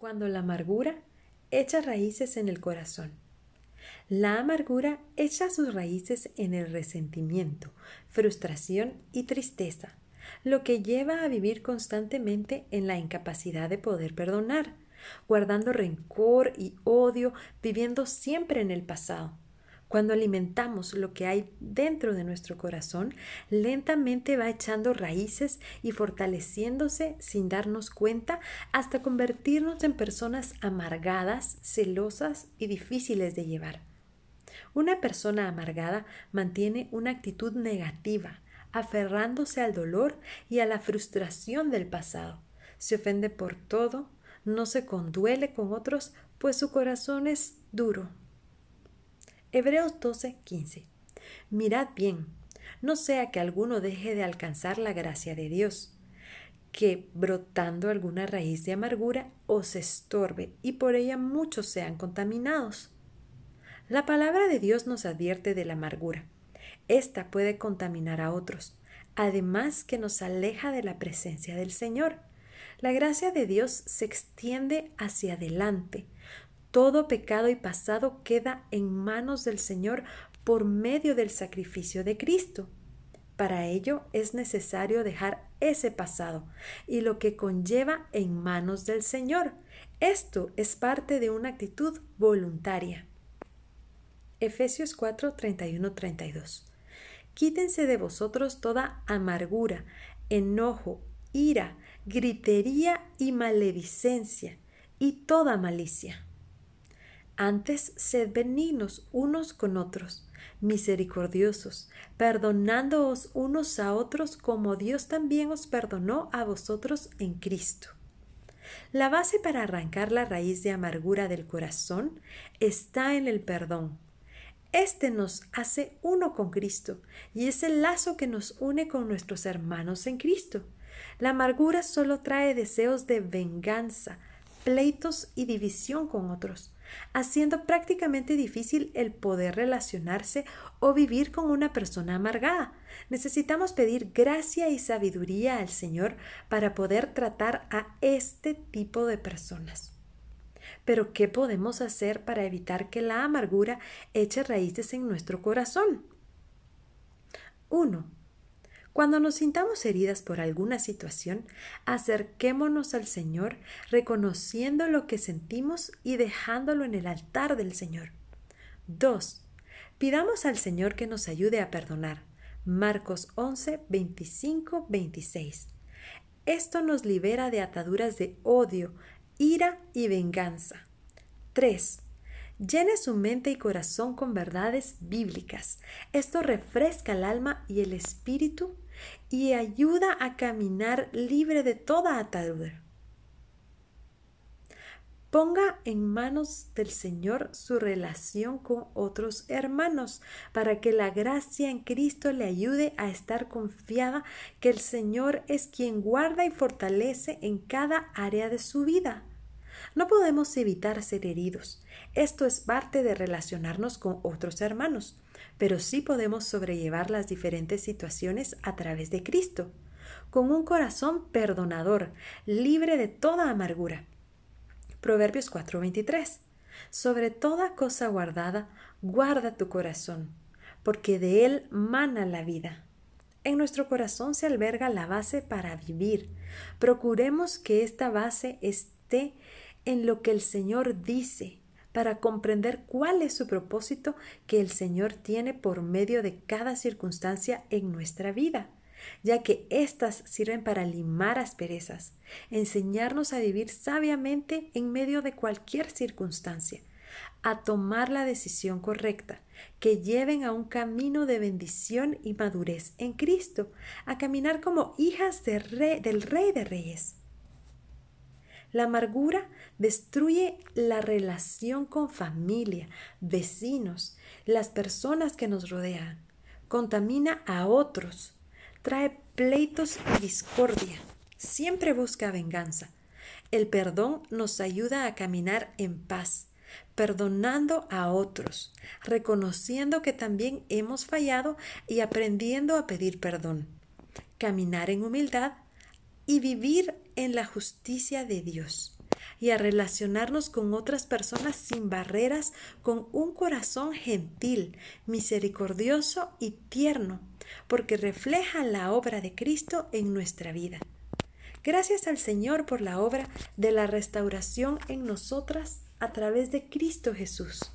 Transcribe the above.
Cuando la amargura echa raíces en el corazón. La amargura echa sus raíces en el resentimiento, frustración y tristeza, lo que lleva a vivir constantemente en la incapacidad de poder perdonar, guardando rencor y odio, viviendo siempre en el pasado. Cuando alimentamos lo que hay dentro de nuestro corazón, lentamente va echando raíces y fortaleciéndose sin darnos cuenta hasta convertirnos en personas amargadas, celosas y difíciles de llevar. Una persona amargada mantiene una actitud negativa, aferrándose al dolor y a la frustración del pasado. Se ofende por todo, no se conduele con otros, pues su corazón es duro. Hebreos 12, 15. Mirad bien, no sea que alguno deje de alcanzar la gracia de Dios, que brotando alguna raíz de amargura os estorbe y por ella muchos sean contaminados. La palabra de Dios nos advierte de la amargura. Esta puede contaminar a otros, además que nos aleja de la presencia del Señor. La gracia de Dios se extiende hacia adelante, todo pecado y pasado queda en manos del Señor por medio del sacrificio de Cristo. Para ello es necesario dejar ese pasado y lo que conlleva en manos del Señor. Esto es parte de una actitud voluntaria. Efesios 4, 31, 32. Quítense de vosotros toda amargura, enojo, ira, gritería y maledicencia, y toda malicia antes, sed benignos unos con otros, misericordiosos, perdonándoos unos a otros como Dios también os perdonó a vosotros en Cristo. La base para arrancar la raíz de amargura del corazón está en el perdón. Este nos hace uno con Cristo y es el lazo que nos une con nuestros hermanos en Cristo. La amargura solo trae deseos de venganza, pleitos y división con otros haciendo prácticamente difícil el poder relacionarse o vivir con una persona amargada. Necesitamos pedir gracia y sabiduría al Señor para poder tratar a este tipo de personas. Pero, ¿qué podemos hacer para evitar que la amargura eche raíces en nuestro corazón? 1. Cuando nos sintamos heridas por alguna situación, acerquémonos al Señor reconociendo lo que sentimos y dejándolo en el altar del Señor. 2. Pidamos al Señor que nos ayude a perdonar. Marcos 11, 25, 26. Esto nos libera de ataduras de odio, ira y venganza. 3. Llene su mente y corazón con verdades bíblicas. Esto refresca el alma y el espíritu y ayuda a caminar libre de toda atadura. Ponga en manos del Señor su relación con otros hermanos para que la gracia en Cristo le ayude a estar confiada que el Señor es quien guarda y fortalece en cada área de su vida. No podemos evitar ser heridos. Esto es parte de relacionarnos con otros hermanos, pero sí podemos sobrellevar las diferentes situaciones a través de Cristo, con un corazón perdonador, libre de toda amargura. Proverbios 4:23. Sobre toda cosa guardada, guarda tu corazón, porque de él mana la vida. En nuestro corazón se alberga la base para vivir. Procuremos que esta base esté en lo que el Señor dice para comprender cuál es su propósito que el Señor tiene por medio de cada circunstancia en nuestra vida, ya que éstas sirven para limar asperezas, enseñarnos a vivir sabiamente en medio de cualquier circunstancia, a tomar la decisión correcta, que lleven a un camino de bendición y madurez en Cristo, a caminar como hijas del Rey de Reyes. La amargura destruye la relación con familia, vecinos, las personas que nos rodean, contamina a otros, trae pleitos y discordia, siempre busca venganza. El perdón nos ayuda a caminar en paz, perdonando a otros, reconociendo que también hemos fallado y aprendiendo a pedir perdón. Caminar en humildad y vivir en la justicia de Dios. y a relacionarnos con otras personas sin barreras, con un corazón gentil, misericordioso y tierno, porque refleja la obra de Cristo en nuestra vida. Gracias al Señor por la obra de la restauración en nosotras a través de Cristo Jesús.